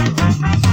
Música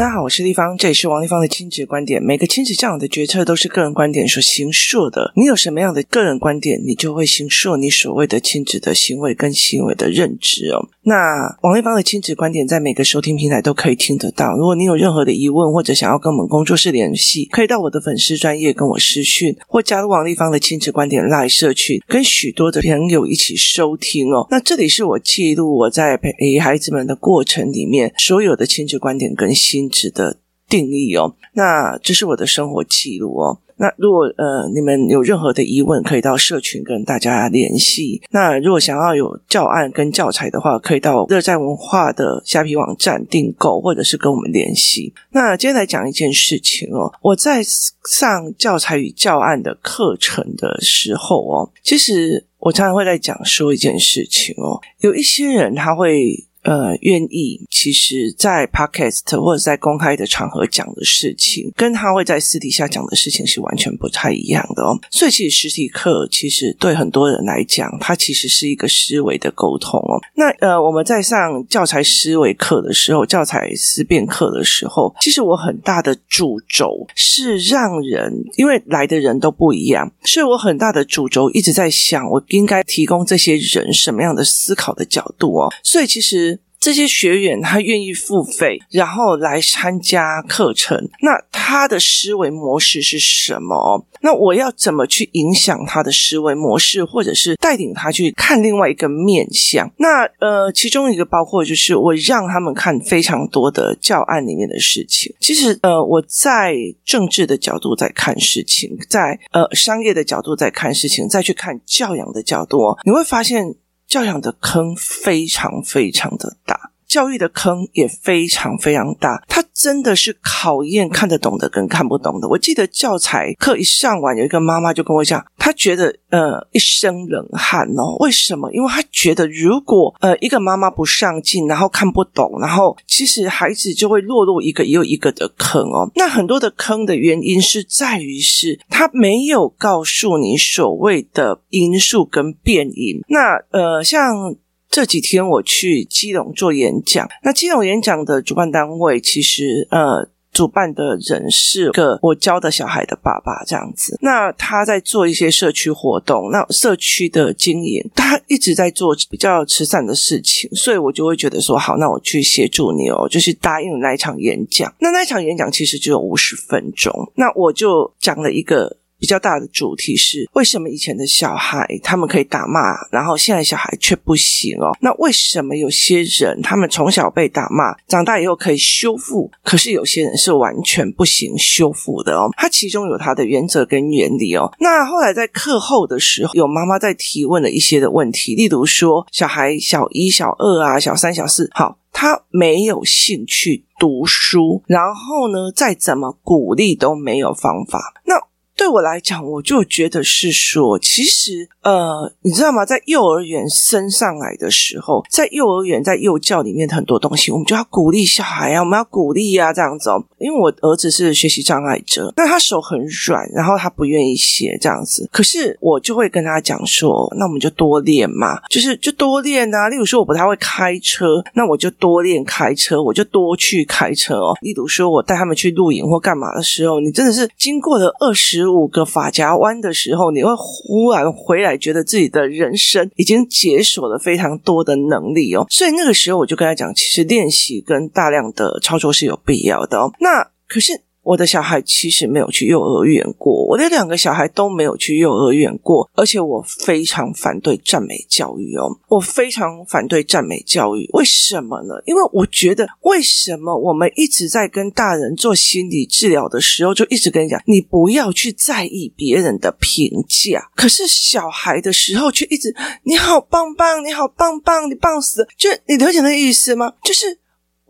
大家好，我是丽芳，这里是王丽芳的亲子观点。每个亲子教养的决策都是个人观点所形塑的。你有什么样的个人观点，你就会形塑你所谓的亲子的行为跟行为的认知哦。那王丽芳的亲子观点在每个收听平台都可以听得到。如果你有任何的疑问或者想要跟我们工作室联系，可以到我的粉丝专业跟我私讯，或加入王丽芳的亲子观点赖社群，跟许多的朋友一起收听哦。那这里是我记录我在陪孩子们的过程里面所有的亲子观点更新。值的定义哦，那这是我的生活记录哦。那如果呃你们有任何的疑问，可以到社群跟大家联系。那如果想要有教案跟教材的话，可以到热在文化的虾皮网站订购，或者是跟我们联系。那今天来讲一件事情哦，我在上教材与教案的课程的时候哦，其实我常常会在讲说一件事情哦，有一些人他会。呃，愿意其实，在 podcast 或者在公开的场合讲的事情，跟他会在私底下讲的事情是完全不太一样的哦。所以，其实实体课其实对很多人来讲，它其实是一个思维的沟通哦。那呃，我们在上教材思维课的时候，教材思辨课的时候，其实我很大的主轴是让人，因为来的人都不一样，所以我很大的主轴一直在想，我应该提供这些人什么样的思考的角度哦。所以，其实。这些学员他愿意付费，然后来参加课程，那他的思维模式是什么？那我要怎么去影响他的思维模式，或者是带领他去看另外一个面向？那呃，其中一个包括就是我让他们看非常多的教案里面的事情。其实呃，我在政治的角度在看事情，在呃商业的角度在看事情，再去看教养的角度，你会发现。教养的坑非常非常的大，教育的坑也非常非常大。它真的是考验看得懂的跟看不懂的。我记得教材课一上完，有一个妈妈就跟我讲，她觉得呃一身冷汗哦。为什么？因为她觉得如果呃一个妈妈不上进，然后看不懂，然后其实孩子就会落入一个又一个的坑哦。那很多的坑的原因是在于是他没有告诉你所谓的因素跟变因。那呃。像这几天我去基隆做演讲，那基隆演讲的主办单位其实呃，主办的人是个我教的小孩的爸爸这样子。那他在做一些社区活动，那社区的经营，他一直在做比较慈善的事情，所以我就会觉得说，好，那我去协助你哦，就是答应那一场演讲。那那一场演讲其实只有五十分钟，那我就讲了一个。比较大的主题是为什么以前的小孩他们可以打骂，然后现在小孩却不行哦？那为什么有些人他们从小被打骂，长大以后可以修复，可是有些人是完全不行修复的哦？它其中有它的原则跟原理哦。那后来在课后的时候，有妈妈在提问了一些的问题，例如说小孩小一、小二啊、小三、小四，好，他没有兴趣读书，然后呢，再怎么鼓励都没有方法，那。对我来讲，我就觉得是说，其实，呃，你知道吗？在幼儿园升上来的时候，在幼儿园在幼教里面很多东西，我们就要鼓励小孩啊，我们要鼓励呀，这样子哦。因为我儿子是学习障碍者，那他手很软，然后他不愿意写这样子。可是我就会跟他讲说，那我们就多练嘛，就是就多练啊。例如说，我不太会开车，那我就多练开车，我就多去开车哦。例如说，我带他们去露营或干嘛的时候，你真的是经过了二十十五个发夹弯的时候，你会忽然回来，觉得自己的人生已经解锁了非常多的能力哦。所以那个时候，我就跟他讲，其实练习跟大量的操作是有必要的哦。那可是。我的小孩其实没有去幼儿园过，我的两个小孩都没有去幼儿园过，而且我非常反对赞美教育哦，我非常反对赞美教育。为什么呢？因为我觉得，为什么我们一直在跟大人做心理治疗的时候，就一直跟你讲，你不要去在意别人的评价，可是小孩的时候却一直，你好棒棒，你好棒棒，你棒死，就你了解那意思吗？就是。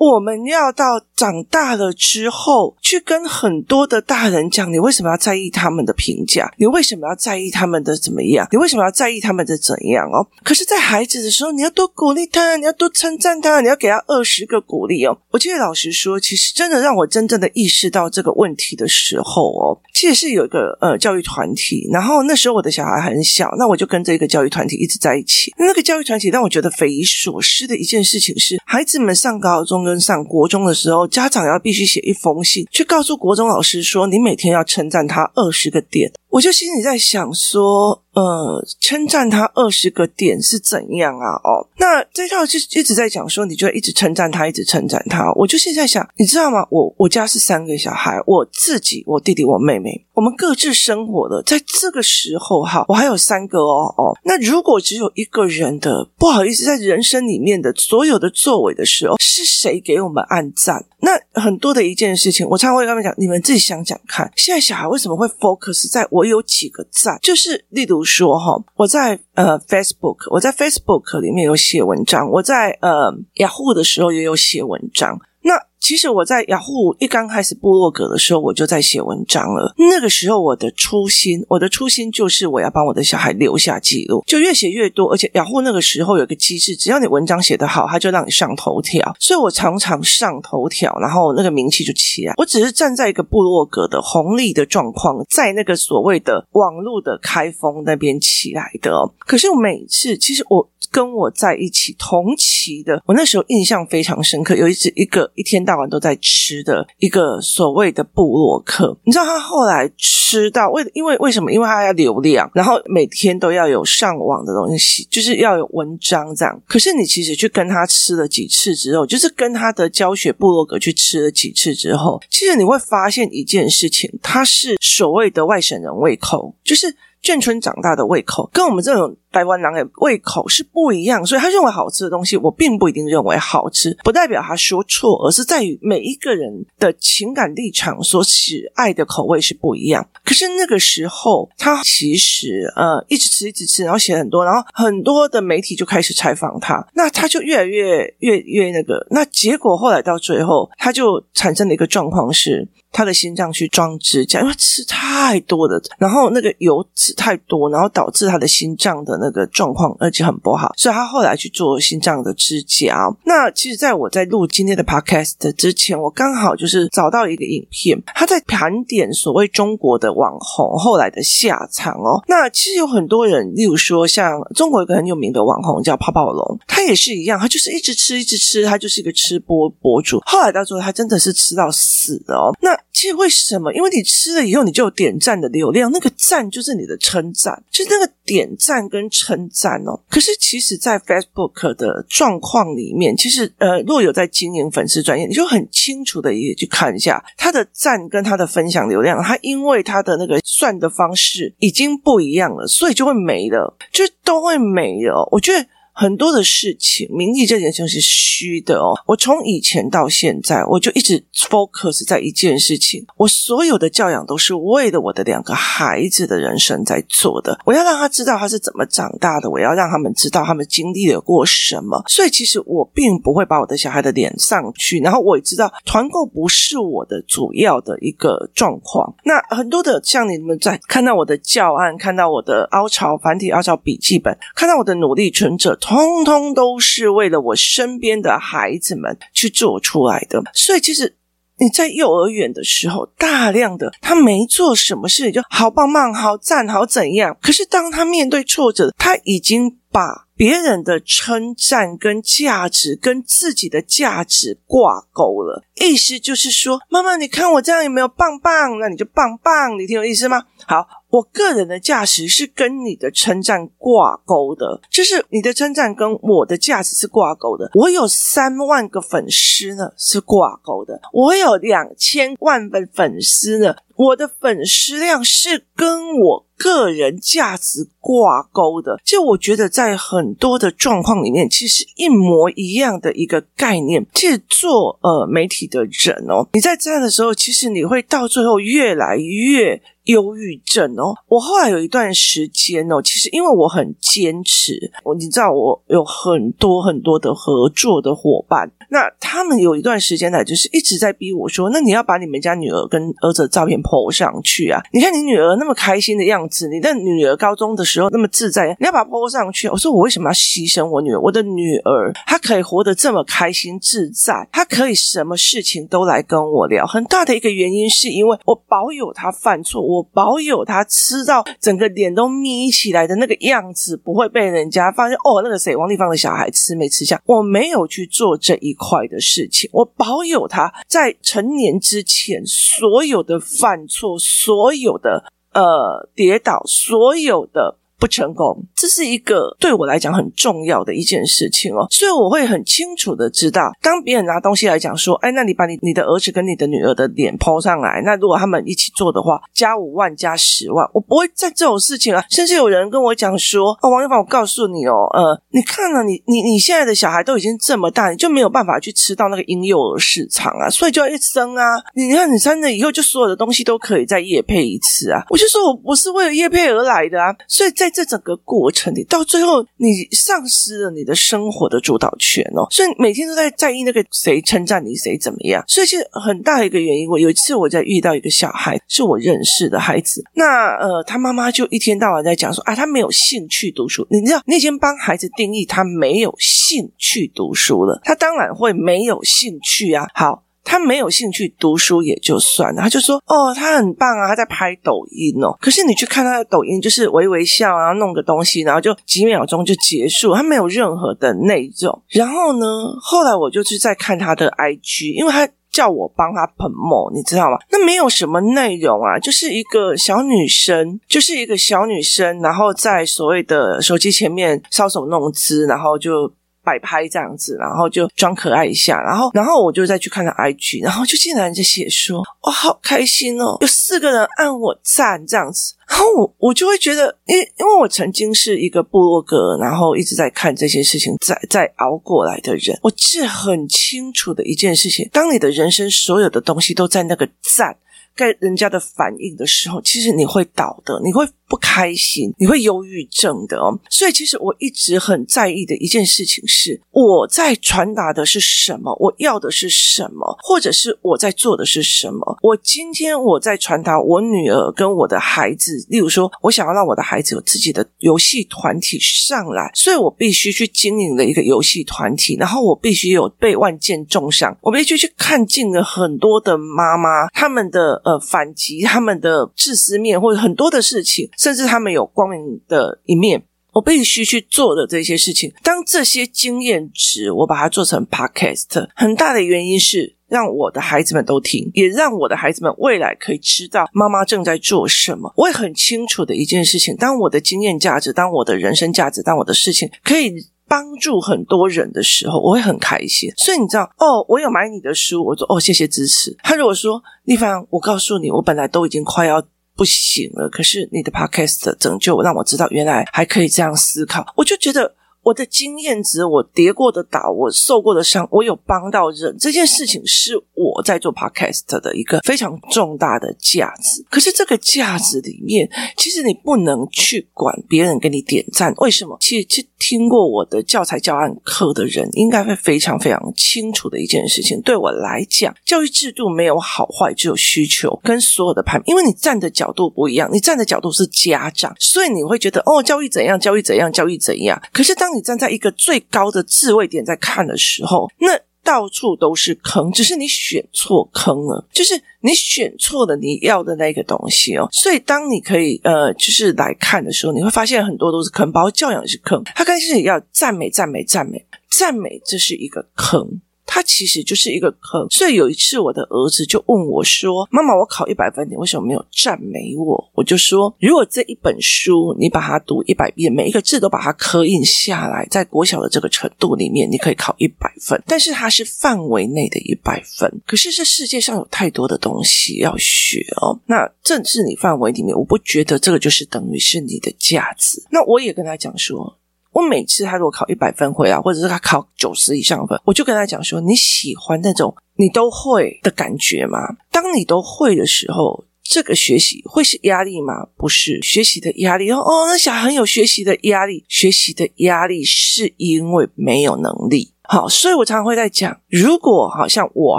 我们要到长大了之后，去跟很多的大人讲，你为什么要在意他们的评价？你为什么要在意他们的怎么样？你为什么要在意他们的怎样？哦，可是，在孩子的时候，你要多鼓励他，你要多称赞他，你要给他二十个鼓励哦。我记得老师说，其实真的让我真正的意识到这个问题的时候哦，其实是有一个呃教育团体，然后那时候我的小孩很小，那我就跟这个教育团体一直在一起。那个教育团体让我觉得匪夷所思的一件事情是，孩子们上高中跟上国中的时候，家长要必须写一封信去告诉国中老师说，你每天要称赞他二十个点。我就心里在想说，呃，称赞他二十个点是怎样啊？哦，那这套就一直在讲说，你就一直称赞他，一直称赞他。我就现在想，你知道吗？我我家是三个小孩，我自己、我弟弟、我妹妹，我们各自生活的，在这个时候哈，我还有三个哦哦。那如果只有一个人的不好意思，在人生里面的所有的作为的时候，是谁给我们按赞？那很多的一件事情，我常常会跟他们讲，你们自己想想看，现在小孩为什么会 focus 在我我有几个赞？就是例如说哈，我在呃 Facebook，我在 Facebook 里面有写文章，我在呃 Yahoo 的时候也有写文章。那其实我在雅虎一刚开始部落格的时候，我就在写文章了。那个时候我的初心，我的初心就是我要帮我的小孩留下记录，就越写越多。而且雅虎那个时候有个机制，只要你文章写得好，他就让你上头条。所以我常常上头条，然后那个名气就起来。我只是站在一个部落格的红利的状况，在那个所谓的网络的开封那边起来的。可是我每次，其实我。跟我在一起同期的，我那时候印象非常深刻。有一次，一个一天大晚都在吃的一个所谓的部落客，你知道他后来吃到为因为为什么？因为他要流量，然后每天都要有上网的东西，就是要有文章这样。可是你其实去跟他吃了几次之后，就是跟他的教学部落格去吃了几次之后，其实你会发现一件事情，他是所谓的外省人胃口，就是。眷村长大的胃口跟我们这种台湾人的胃口是不一样，所以他认为好吃的东西，我并不一定认为好吃，不代表他说错，而是在于每一个人的情感立场所喜爱的口味是不一样。可是那个时候，他其实呃一直吃一直吃，然后写很多，然后很多的媒体就开始采访他，那他就越来越越越那个，那结果后来到最后，他就产生了一个状况是。他的心脏去装支架，因为吃太多的，然后那个油脂太多，然后导致他的心脏的那个状况而且很不好，所以他后来去做心脏的支架。那其实，在我在录今天的 podcast 之前，我刚好就是找到一个影片，他在盘点所谓中国的网红后来的下场哦。那其实有很多人，例如说像中国一个很有名的网红叫泡泡龙，他也是一样，他就是一直吃一直吃，他就是一个吃播博主。后来到最后，他真的是吃到死的哦。那其实为什么？因为你吃了以后，你就有点赞的流量，那个赞就是你的称赞，就是那个点赞跟称赞哦。可是其实，在 Facebook 的状况里面，其实呃，若有在经营粉丝专业，你就很清楚的也去看一下他的赞跟他的分享流量，他因为他的那个算的方式已经不一样了，所以就会没了，就都会没了。我觉得。很多的事情，名利这件事情是虚的哦。我从以前到现在，我就一直 focus 在一件事情。我所有的教养都是为了我的两个孩子的人生在做的。我要让他知道他是怎么长大的，我要让他们知道他们经历了过什么。所以，其实我并不会把我的小孩的脸上去。然后，我也知道团购不是我的主要的一个状况。那很多的像你们在看到我的教案，看到我的凹槽繁体凹槽笔记本，看到我的努力存折。通通都是为了我身边的孩子们去做出来的，所以其实你在幼儿园的时候，大量的他没做什么事，就好棒棒、好赞、好怎样。可是当他面对挫折，他已经把别人的称赞跟价值跟自己的价值挂钩了。意思就是说，妈妈，你看我这样有没有棒棒？那你就棒棒，你听有意思吗？好。我个人的价值是跟你的称赞挂钩的，就是你的称赞跟我的价值是挂钩的。我有三万个粉丝呢，是挂钩的；我有两千万的粉丝呢，我的粉丝量是跟我个人价值挂钩的。就我觉得，在很多的状况里面，其实一模一样的一个概念。其实做呃媒体的人哦，你在这样的时候，其实你会到最后越来越。忧郁症哦，我后来有一段时间哦，其实因为我很坚持，我你知道我有很多很多的合作的伙伴，那他们有一段时间呢就是一直在逼我说，那你要把你们家女儿跟儿子的照片 po 上去啊！你看你女儿那么开心的样子，你的女儿高中的时候那么自在，你要把它 po 上去。我说我为什么要牺牲我女儿？我的女儿她可以活得这么开心自在，她可以什么事情都来跟我聊。很大的一个原因是因为我保有她犯错，我保有他吃到整个脸都眯起来的那个样子，不会被人家发现。哦，那个谁，王丽芳的小孩吃没吃相？我没有去做这一块的事情，我保有他在成年之前所有的犯错，所有的。呃，跌倒，所有的。不成功，这是一个对我来讲很重要的一件事情哦，所以我会很清楚的知道，当别人拿东西来讲说，哎，那你把你你的儿子跟你的女儿的脸抛上来，那如果他们一起做的话，加五万加十万，我不会在这种事情啊。甚至有人跟我讲说，哦，王一凡，我告诉你哦，呃，你看了你你你现在的小孩都已经这么大，你就没有办法去吃到那个婴幼儿市场啊，所以就要一生啊。你看你生了以后，就所有的东西都可以再业配一次啊。我就说我不是为了业配而来的啊，所以在。这整个过程里，到最后你丧失了你的生活的主导权哦，所以每天都在在意那个谁称赞你，谁怎么样。所以其实很大一个原因，我有一次我在遇到一个小孩，是我认识的孩子，那呃，他妈妈就一天到晚在讲说啊，他没有兴趣读书。你知道，你已经帮孩子定义他没有兴趣读书了，他当然会没有兴趣啊。好。他没有兴趣读书也就算了，他就说：“哦，他很棒啊，他在拍抖音哦。”可是你去看他的抖音，就是微微笑啊，弄个东西，然后就几秒钟就结束，他没有任何的内容。然后呢，后来我就是在看他的 IG，因为他叫我帮他喷墨你知道吗？那没有什么内容啊，就是一个小女生，就是一个小女生，然后在所谓的手机前面搔首弄姿，然后就。摆拍这样子，然后就装可爱一下，然后，然后我就再去看他 IG，然后就竟然就写说，哇，好开心哦，有四个人按我赞这样子，然后我我就会觉得，因为因为我曾经是一个部落格，然后一直在看这些事情，在在熬过来的人，我记得很清楚的一件事情，当你的人生所有的东西都在那个赞，在人家的反应的时候，其实你会倒的，你会。不开心，你会忧郁症的哦。所以，其实我一直很在意的一件事情是，我在传达的是什么，我要的是什么，或者是我在做的是什么。我今天我在传达我女儿跟我的孩子，例如说，我想要让我的孩子有自己的游戏团体上来，所以我必须去经营了一个游戏团体，然后我必须有被万箭中伤，我必须去看尽了很多的妈妈他们的呃反击，他们的自私面，或者很多的事情。甚至他们有光明的一面，我必须去做的这些事情。当这些经验值，我把它做成 podcast，很大的原因是让我的孩子们都听，也让我的孩子们未来可以知道妈妈正在做什么。我也很清楚的一件事情：当我的经验价值、当我的人生价值、当我的事情可以帮助很多人的时候，我会很开心。所以你知道，哦，我有买你的书，我说哦，谢谢支持。他如果说丽芳，我告诉你，我本来都已经快要。不行了，可是你的 podcast 拯救让我知道，原来还可以这样思考，我就觉得。我的经验值，我跌过的倒，我受过的伤，我有帮到人，这件事情是我在做 podcast 的一个非常重大的价值。可是这个价值里面，其实你不能去管别人给你点赞，为什么？其实，去听过我的教材教案课的人，应该会非常非常清楚的一件事情。对我来讲，教育制度没有好坏，只有需求跟所有的判。因为你站的角度不一样，你站的角度是家长，所以你会觉得哦，教育怎样，教育怎样，教育怎样。可是当你站在一个最高的智慧点在看的时候，那到处都是坑，只是你选错坑了，就是你选错了你要的那个东西哦。所以当你可以呃，就是来看的时候，你会发现很多都是坑，包括教养是坑。他开始也要赞美、赞美、赞美、赞美，这是一个坑。它其实就是一个坑，所以有一次我的儿子就问我说：“妈妈，我考一百分，你为什么没有赞美我？”我就说：“如果这一本书你把它读一百遍，每一个字都把它刻印下来，在国小的这个程度里面，你可以考一百分。但是它是范围内的一百分。可是这世界上有太多的东西要学哦，那正是你范围里面，我不觉得这个就是等于是你的价值。那我也跟他讲说。”我每次他如果考一百分回来，或者是他考九十以上分，我就跟他讲说：“你喜欢那种你都会的感觉吗？当你都会的时候，这个学习会是压力吗？不是，学习的压力哦，哦，那小孩很有学习的压力，学习的压力是因为没有能力。好，所以我常常会在讲，如果好像我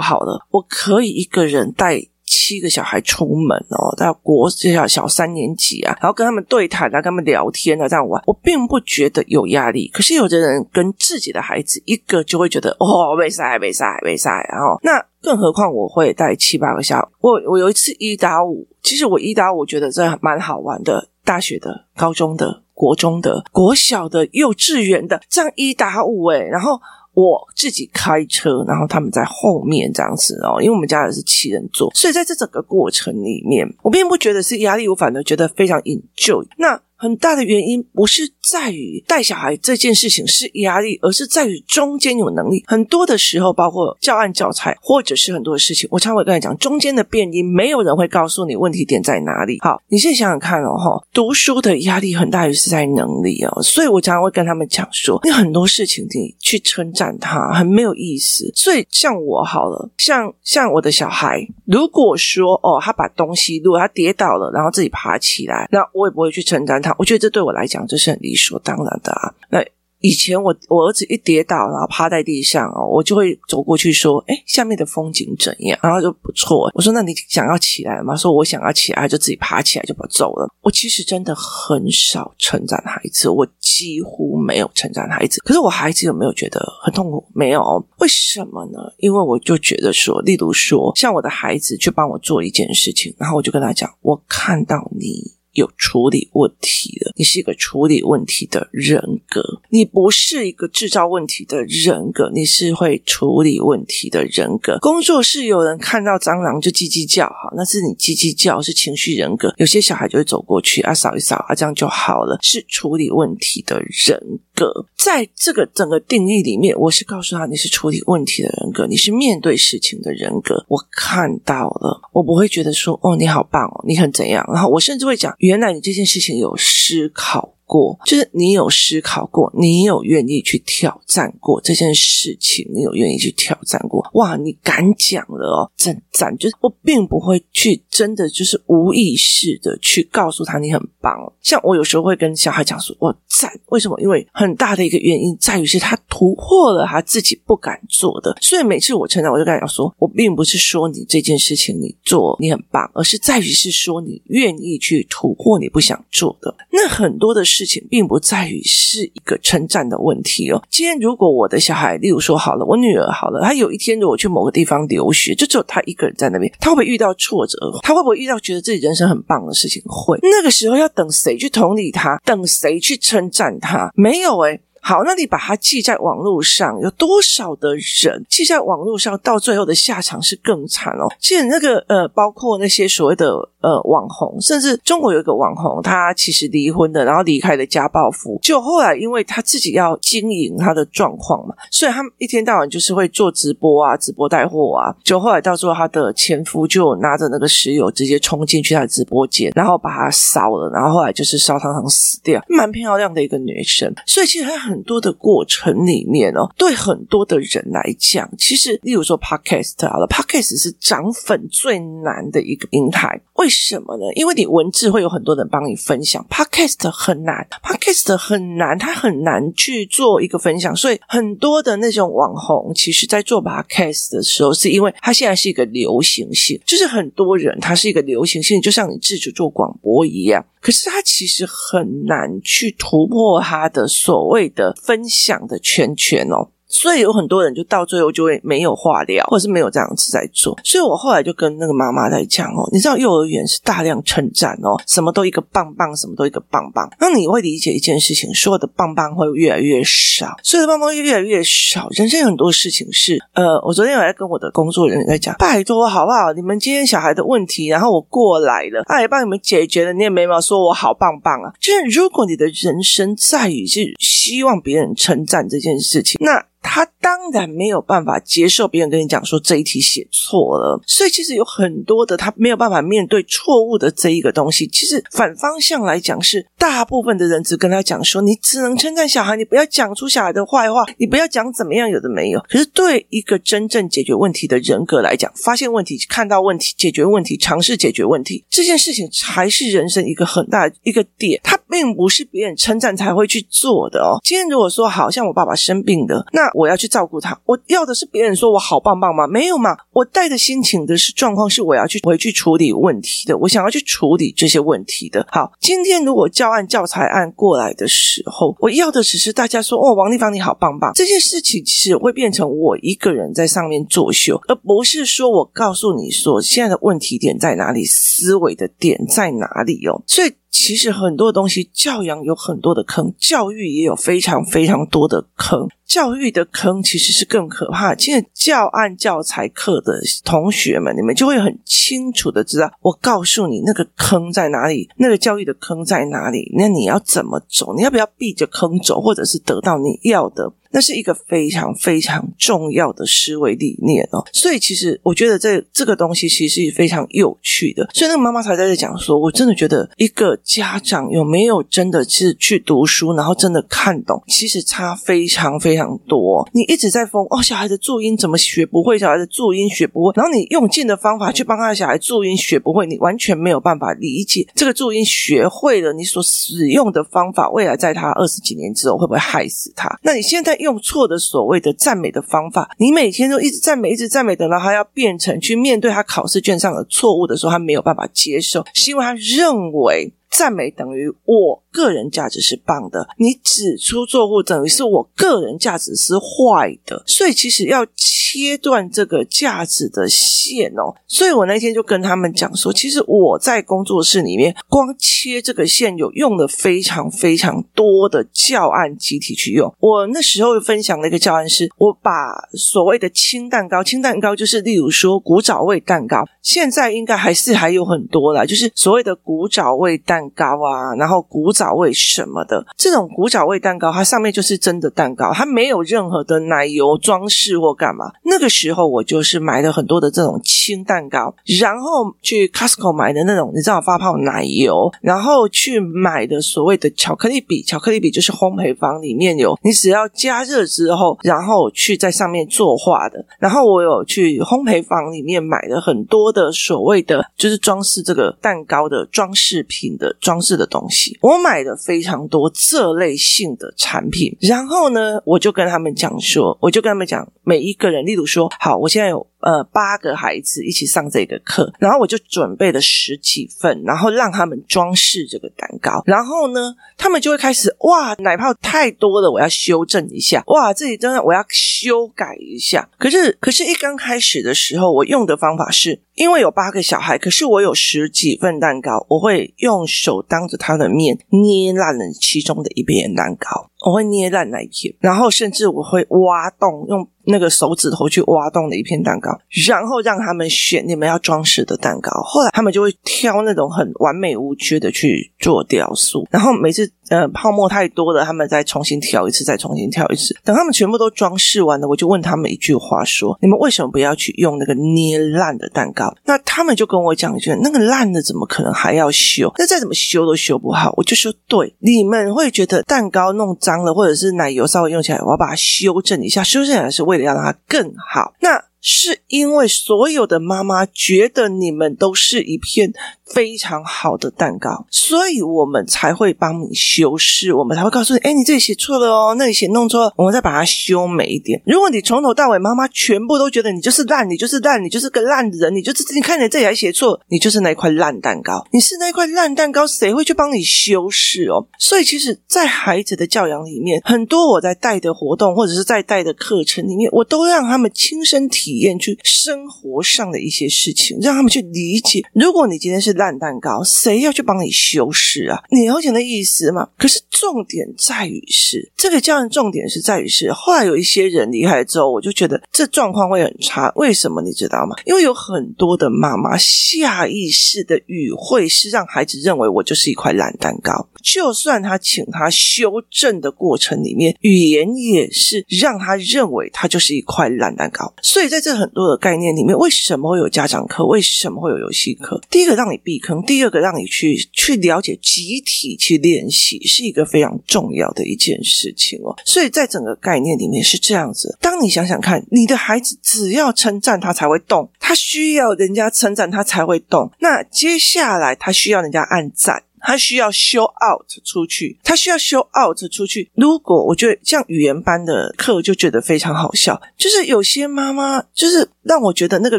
好了，我可以一个人带。七个小孩出门哦，到国小小三年级啊，然后跟他们对谈啊，跟他们聊天啊，这样玩，我并不觉得有压力。可是有的人跟自己的孩子一个就会觉得哦，没赛没赛没赛，然后那更何况我会带七八个小孩，我我有一次一打五，其实我一打五觉得这蛮好玩的，大学的、高中的、国中的、国小的、幼稚园的，这样一打五诶，然后。我自己开车，然后他们在后面这样子哦，因为我们家也是七人座，所以在这整个过程里面，我并不觉得是压力，我反而觉得非常 enjoy。那。很大的原因不是在于带小孩这件事情是压力，而是在于中间有能力。很多的时候，包括教案教材，或者是很多的事情，我常会跟你讲，中间的变因，没有人会告诉你问题点在哪里。好，你现在想想看哦，哈，读书的压力很大于是在能力哦，所以我常常会跟他们讲说，你很多事情你去称赞他很没有意思。所以像我好了，像像我的小孩，如果说哦，他把东西，如果他跌倒了，然后自己爬起来，那我也不会去称赞他。我觉得这对我来讲，这是很理所当然的啊。那以前我我儿子一跌倒，然后趴在地上哦，我就会走过去说：“哎，下面的风景怎样？”然后就不错。我说：“那你想要起来吗？”说：“我想要起来。”就自己爬起来就不走了。我其实真的很少称赞孩子，我几乎没有称赞孩子。可是我孩子有没有觉得很痛苦？没有。为什么呢？因为我就觉得说，例如说，像我的孩子去帮我做一件事情，然后我就跟他讲：“我看到你。”有处理问题的，你是一个处理问题的人格，你不是一个制造问题的人格，你是会处理问题的人格。工作室有人看到蟑螂就叽叽叫，哈，那是你叽叽叫，是情绪人格。有些小孩就会走过去啊，扫一扫啊，这样就好了，是处理问题的人格。在这个整个定义里面，我是告诉他你是处理问题的人格，你是面对事情的人格。我看到了，我不会觉得说哦，你好棒哦，你很怎样，然后我甚至会讲。原来你这件事情有思考过，就是你有思考过，你有愿意去挑战过这件事情，你有愿意去挑战过。哇，你敢讲了哦，真赞！就是我并不会去真的就是无意识的去告诉他你很棒。像我有时候会跟小孩讲说，我赞，为什么？因为很大的一个原因在于是他突破了他自己不敢做的。所以每次我成长，我就跟他讲说，我并不是说你这件事情你做你很棒，而是在于是说你愿意去突。破你不想做的，那很多的事情并不在于是一个称赞的问题哦。今天如果我的小孩，例如说好了，我女儿好了，她有一天如果去某个地方留学，就只有她一个人在那边，她会不会遇到挫折？她会不会遇到觉得自己人生很棒的事情？会。那个时候要等谁去同理她？等谁去称赞她？没有诶。好，那你把它记在网络上，有多少的人记在网络上，到最后的下场是更惨哦。其实那个呃，包括那些所谓的呃网红，甚至中国有一个网红，他其实离婚的，然后离开了家暴夫，就后来因为他自己要经营他的状况嘛，所以他一天到晚就是会做直播啊，直播带货啊。就后来到最后他的前夫就拿着那个石油直接冲进去他的直播间，然后把他烧了，然后后来就是烧烫烫死掉，蛮漂亮的一个女生。所以其实他很。很多的过程里面哦，对很多的人来讲，其实例如说 Podcast 好了，Podcast 是涨粉最难的一个平台。为什么呢？因为你文字会有很多人帮你分享，Podcast 很难，Podcast 很难，它很难去做一个分享。所以很多的那种网红，其实在做 Podcast 的时候，是因为它现在是一个流行性，就是很多人它是一个流行性，就像你自主做广播一样。可是他其实很难去突破他的所谓的分享的圈圈哦。所以有很多人就到最后就会没有话聊，或者是没有这样子在做。所以我后来就跟那个妈妈在讲哦，你知道幼儿园是大量称赞哦，什么都一个棒棒，什么都一个棒棒。那你会理解一件事情，所有的棒棒会越来越少，所有的棒棒越来越少。人生有很多事情是，呃，我昨天有在跟我的工作人员在讲，拜托好不好？你们今天小孩的问题，然后我过来了，他也帮你们解决了，你也没有说我好棒棒啊。就是如果你的人生在于是希望别人称赞这件事情，那。他当然没有办法接受别人跟你讲说这一题写错了，所以其实有很多的他没有办法面对错误的这一个东西。其实反方向来讲是，大部分的人只跟他讲说，你只能称赞小孩，你不要讲出小孩的坏话，你不要讲怎么样有的没有。可是对一个真正解决问题的人格来讲，发现问题、看到问题、解决问题、尝试解决问题，这件事情才是人生一个很大的一个点。他并不是别人称赞才会去做的哦。今天如果说好像我爸爸生病的那。我要去照顾他，我要的是别人说我好棒棒吗？没有嘛，我带的心情的是状况是我要去回去处理问题的，我想要去处理这些问题的。好，今天如果教案教材案过来的时候，我要的只是大家说哦，王丽芳你好棒棒，这件事情是会变成我一个人在上面作秀，而不是说我告诉你说现在的问题点在哪里，思维的点在哪里哦，所以。其实很多东西，教养有很多的坑，教育也有非常非常多的坑。教育的坑其实是更可怕。现在教案教材课的同学们，你们就会很清楚的知道，我告诉你那个坑在哪里，那个教育的坑在哪里，那你要怎么走？你要不要避着坑走，或者是得到你要的？那是一个非常非常重要的思维理念哦，所以其实我觉得这这个东西其实是非常有趣的。所以那个妈妈才在这讲说，我真的觉得一个家长有没有真的是去读书，然后真的看懂，其实差非常非常多。你一直在疯哦，小孩的注音怎么学不会？小孩的注音学不会，然后你用尽的方法去帮他的小孩注音学不会，你完全没有办法理解这个注音学会了，你所使用的方法，未来在他二十几年之后会不会害死他？那你现在。用错的所谓的赞美的方法，你每天都一直赞美，一直赞美，等到他要变成去面对他考试卷上的错误的时候，他没有办法接受，是因为他认为赞美等于我个人价值是棒的，你指出错误等于是我个人价值是坏的，所以其实要。切断这个价值的线哦，所以我那天就跟他们讲说，其实我在工作室里面光切这个线有用了非常非常多的教案集体去用。我那时候分享的一个教案是，我把所谓的轻蛋糕，轻蛋糕就是例如说古早味蛋糕，现在应该还是还有很多啦，就是所谓的古早味蛋蛋糕啊，然后古早味什么的这种古早味蛋糕，它上面就是真的蛋糕，它没有任何的奶油装饰或干嘛。那个时候我就是买了很多的这种轻蛋糕，然后去 Costco 买的那种，你知道发泡奶油，然后去买的所谓的巧克力笔，巧克力笔就是烘焙坊里面有，你只要加热之后，然后去在上面作画的。然后我有去烘焙坊里面买了很多的所谓的就是装饰这个蛋糕的装饰品的装饰的东西，我买了非常多这类性的产品。然后呢，我就跟他们讲说，我就跟他们讲每一个人。例如说，好，我现在有呃八个孩子一起上这个课，然后我就准备了十几份，然后让他们装饰这个蛋糕，然后呢，他们就会开始哇，奶泡太多了，我要修正一下，哇，这里真的我要修改一下。可是，可是一刚开始的时候，我用的方法是，因为有八个小孩，可是我有十几份蛋糕，我会用手当着他的面捏烂了其中的一片蛋糕，我会捏烂那一片，然后甚至我会挖洞用。那个手指头去挖洞的一片蛋糕，然后让他们选你们要装饰的蛋糕。后来他们就会挑那种很完美无缺的去做雕塑。然后每次呃泡沫太多了，他们再重新调一次，再重新调一次。等他们全部都装饰完了，我就问他们一句话说：“你们为什么不要去用那个捏烂的蛋糕？”那他们就跟我讲一句：“那个烂的怎么可能还要修？那再怎么修都修不好。”我就说：“对，你们会觉得蛋糕弄脏了，或者是奶油稍微用起来，我要把它修正一下，修正起来是为了让它更好。那是因为所有的妈妈觉得你们都是一片。非常好的蛋糕，所以我们才会帮你修饰，我们才会告诉你，哎，你这里写错了哦，那里写弄错了，我们再把它修美一点。如果你从头到尾，妈妈全部都觉得你就是烂，你就是烂，你就是个烂人，你就是你看你这里还写错，你就是那一块烂蛋糕，你是那一块烂蛋糕，谁会去帮你修饰哦？所以，其实，在孩子的教养里面，很多我在带的活动或者是在带的课程里面，我都让他们亲身体体验去生活上的一些事情，让他们去理解。如果你今天是。烂蛋糕，谁要去帮你修饰啊？你了解的意思吗？可是重点在于是这个教案，重点是在于是后来有一些人离开之后，我就觉得这状况会很差。为什么你知道吗？因为有很多的妈妈下意识的语汇是让孩子认为我就是一块烂蛋糕，就算他请他修正的过程里面，语言也是让他认为他就是一块烂蛋糕。所以在这很多的概念里面，为什么会有家长课？为什么会有游戏课？第一个让你避坑，第二个让你去去了解集体去练习，是一个非常重要的一件事情哦。所以在整个概念里面是这样子。当你想想看，你的孩子只要称赞他才会动，他需要人家称赞他才会动。那接下来他需要人家按赞。他需要 show out 出去，他需要 show out 出去。如果我觉得像语言班的课，就觉得非常好笑，就是有些妈妈就是让我觉得那个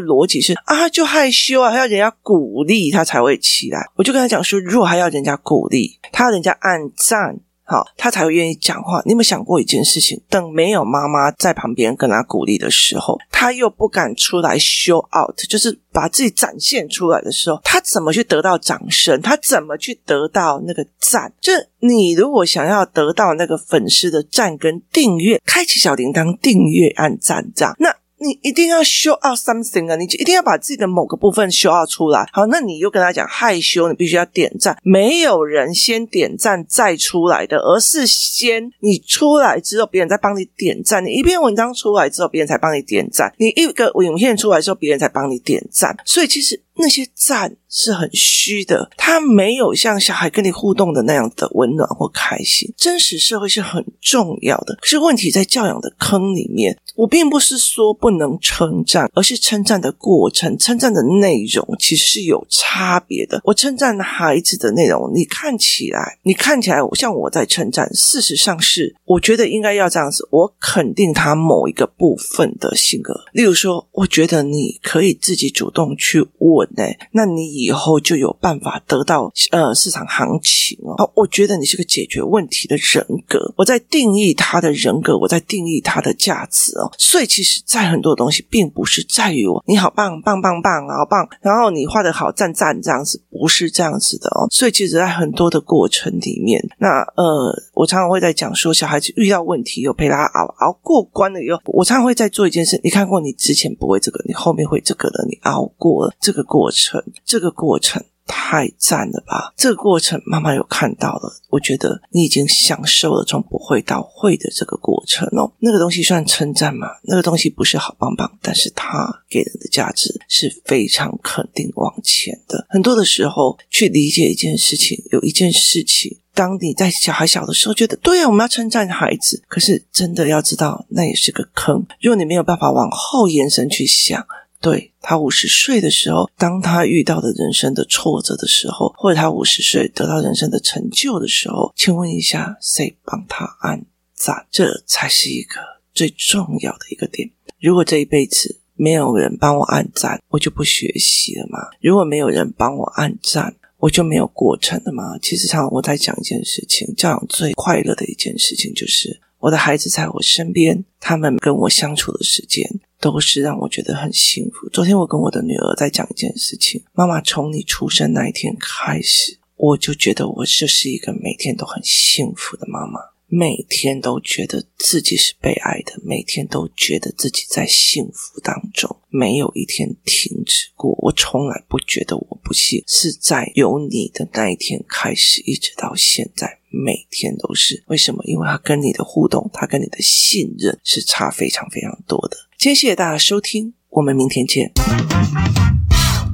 逻辑是啊，就害羞啊，还要人家鼓励他才会起来。我就跟他讲说，如果还要人家鼓励，他要人家按赞。好，他才会愿意讲话。你有没有想过一件事情？等没有妈妈在旁边跟他鼓励的时候，他又不敢出来 show out，就是把自己展现出来的时候，他怎么去得到掌声？他怎么去得到那个赞？就是你如果想要得到那个粉丝的赞跟订阅，开启小铃铛，订阅按赞这样，那。你一定要 show out something 啊！你就一定要把自己的某个部分 show out 出来。好，那你又跟他讲害羞，你必须要点赞。没有人先点赞再出来的，而是先你出来之后，别人再帮你点赞。你一篇文章出来之后，别人才帮你点赞。你一个影片出来之后，别人才帮你点赞。所以其实。那些赞是很虚的，他没有像小孩跟你互动的那样的温暖或开心。真实社会是很重要的，可是问题在教养的坑里面。我并不是说不能称赞，而是称赞的过程、称赞的内容其实是有差别的。我称赞孩子的内容，你看起来，你看起来像我在称赞，事实上是我觉得应该要这样子。我肯定他某一个部分的性格，例如说，我觉得你可以自己主动去问。对，那你以后就有办法得到呃市场行情哦。我觉得你是个解决问题的人格，我在定义他的人格，我在定义他的价值哦。所以其实，在很多东西，并不是在于我你好棒棒棒棒，好棒，然后你画的好赞赞这样子，不是这样子的哦。所以其实，在很多的过程里面，那呃，我常常会在讲说，小孩子遇到问题，有陪他熬熬过关了以后，我常常会在做一件事。你看过你之前不会这个，你后面会这个的，你熬过了这个过。程，这个过程太赞了吧！这个过程妈妈有看到了，我觉得你已经享受了从不会到会的这个过程哦。那个东西算称赞吗？那个东西不是好棒棒，但是它给人的价值是非常肯定往前的。很多的时候去理解一件事情，有一件事情，当你在小孩小的时候觉得对啊，我们要称赞孩子，可是真的要知道，那也是个坑。如果你没有办法往后延伸去想。对，他五十岁的时候，当他遇到的人生的挫折的时候，或者他五十岁得到人生的成就的时候，请问一下，谁帮他按赞？这才是一个最重要的一个点。如果这一辈子没有人帮我按赞，我就不学习了吗？如果没有人帮我按赞，我就没有过程了吗？其实上我在讲一件事情，教养最快乐的一件事情就是我的孩子在我身边，他们跟我相处的时间。都是让我觉得很幸福。昨天我跟我的女儿在讲一件事情，妈妈，从你出生那一天开始，我就觉得我就是一个每天都很幸福的妈妈，每天都觉得自己是被爱的，每天都觉得自己在幸福当中，没有一天停止过。我从来不觉得我不幸，是在有你的那一天开始，一直到现在。每天都是为什么？因为他跟你的互动，他跟你的信任是差非常非常多的。今天谢谢大家收听，我们明天见。